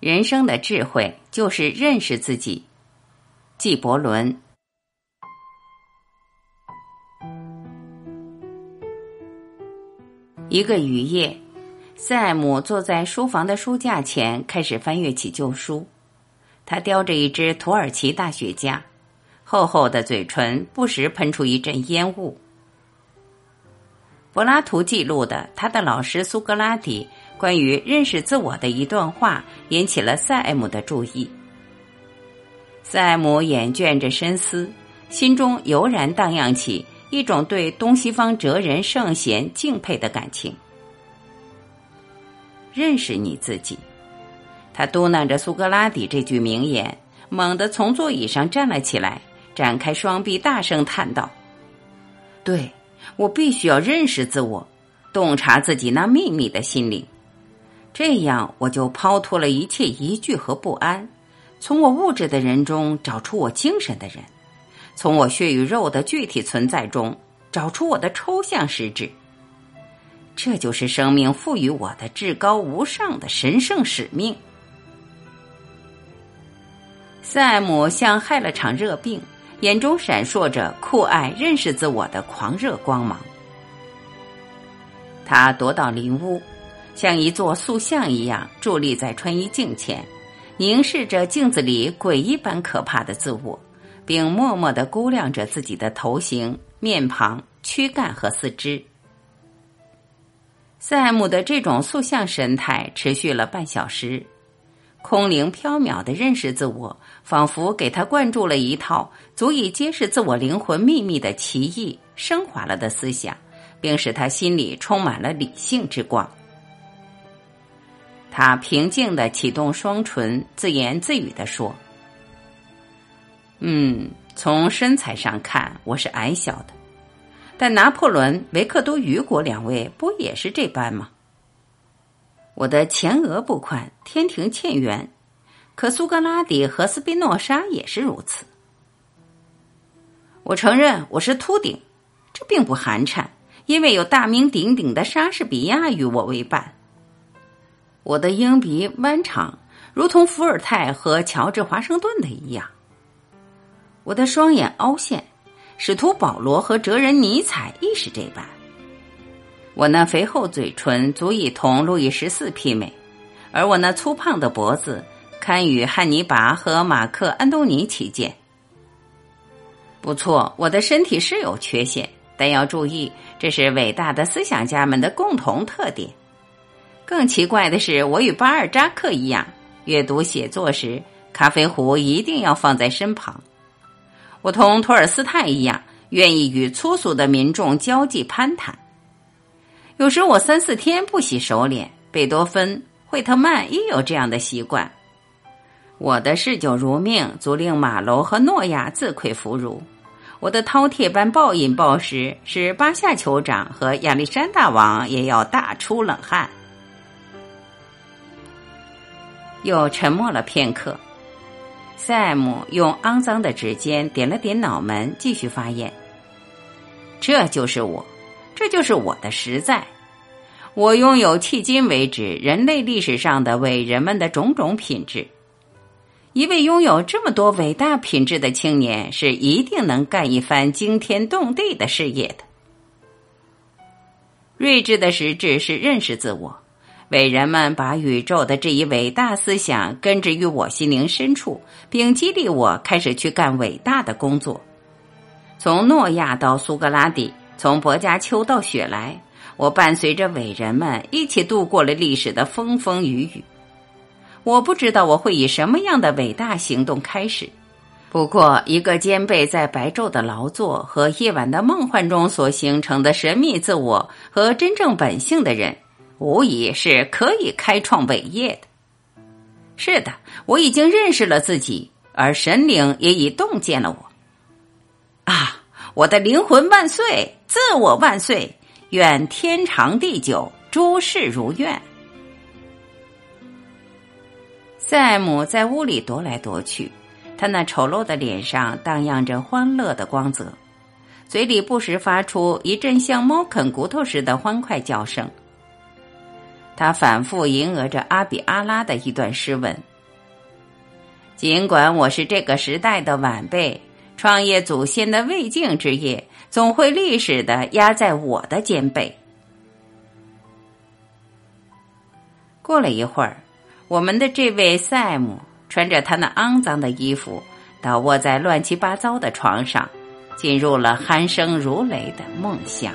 人生的智慧就是认识自己。纪伯伦。一个雨夜，塞姆坐在书房的书架前，开始翻阅起旧书。他叼着一支土耳其大雪茄，厚厚的嘴唇不时喷出一阵烟雾。柏拉图记录的他的老师苏格拉底。关于认识自我的一段话引起了塞姆的注意。塞姆眼倦着深思，心中油然荡漾起一种对东西方哲人圣贤敬佩的感情。认识你自己，他嘟囔着苏格拉底这句名言，猛地从座椅上站了起来，展开双臂，大声叹道：“对我必须要认识自我，洞察自己那秘密的心灵。”这样，我就抛脱了一切疑惧和不安，从我物质的人中找出我精神的人，从我血与肉的具体存在中找出我的抽象实质。这就是生命赋予我的至高无上的神圣使命。塞姆像害了场热病，眼中闪烁着酷爱认识自我的狂热光芒。他踱到林屋。像一座塑像一样伫立在穿衣镜前，凝视着镜子里诡异般可怕的自我，并默默的估量着自己的头型、面庞、躯干和四肢。塞姆的这种塑像神态持续了半小时，空灵飘渺的认识自我，仿佛给他灌注了一套足以揭示自我灵魂秘密的奇异、升华了的思想，并使他心里充满了理性之光。他平静的启动双唇，自言自语的说：“嗯，从身材上看，我是矮小的，但拿破仑、维克多·雨果两位不也是这般吗？我的前额不宽，天庭欠圆，可苏格拉底和斯宾诺莎也是如此。我承认我是秃顶，这并不寒碜，因为有大名鼎鼎的莎士比亚与我为伴。”我的鹰鼻弯长，如同伏尔泰和乔治华盛顿的一样。我的双眼凹陷，使徒保罗和哲人尼采亦是这般。我那肥厚嘴唇足以同路易十四媲美，而我那粗胖的脖子堪与汉尼拔和马克安东尼齐肩。不错，我的身体是有缺陷，但要注意，这是伟大的思想家们的共同特点。更奇怪的是，我与巴尔扎克一样，阅读写作时，咖啡壶一定要放在身旁。我同托尔斯泰一样，愿意与粗俗的民众交际攀谈。有时我三四天不洗手脸。贝多芬、惠特曼亦有这样的习惯。我的嗜酒如命，足令马楼和诺亚自愧弗如。我的饕餮般暴饮暴食，使巴夏酋长和亚历山大王也要大出冷汗。又沉默了片刻，赛姆用肮脏的指尖点了点脑门，继续发言：“这就是我，这就是我的实在。我拥有迄今为止人类历史上的伟人们的种种品质。一位拥有这么多伟大品质的青年，是一定能干一番惊天动地的事业的。睿智的实质是认识自我。”伟人们把宇宙的这一伟大思想根植于我心灵深处，并激励我开始去干伟大的工作。从诺亚到苏格拉底，从薄伽丘到雪莱，我伴随着伟人们一起度过了历史的风风雨雨。我不知道我会以什么样的伟大行动开始，不过一个兼备在白昼的劳作和夜晚的梦幻中所形成的神秘自我和真正本性的人。无疑是可以开创伟业的。是的，我已经认识了自己，而神灵也已洞见了我。啊，我的灵魂万岁，自我万岁！愿天长地久，诸事如愿。塞姆在屋里踱来踱去，他那丑陋的脸上荡漾着欢乐的光泽，嘴里不时发出一阵像猫啃骨头似的欢快叫声。他反复吟额着阿比阿拉的一段诗文。尽管我是这个时代的晚辈，创业祖先的未竟之业，总会历史的压在我的肩背。过了一会儿，我们的这位赛姆穿着他那肮脏的衣服，倒卧在乱七八糟的床上，进入了鼾声如雷的梦乡。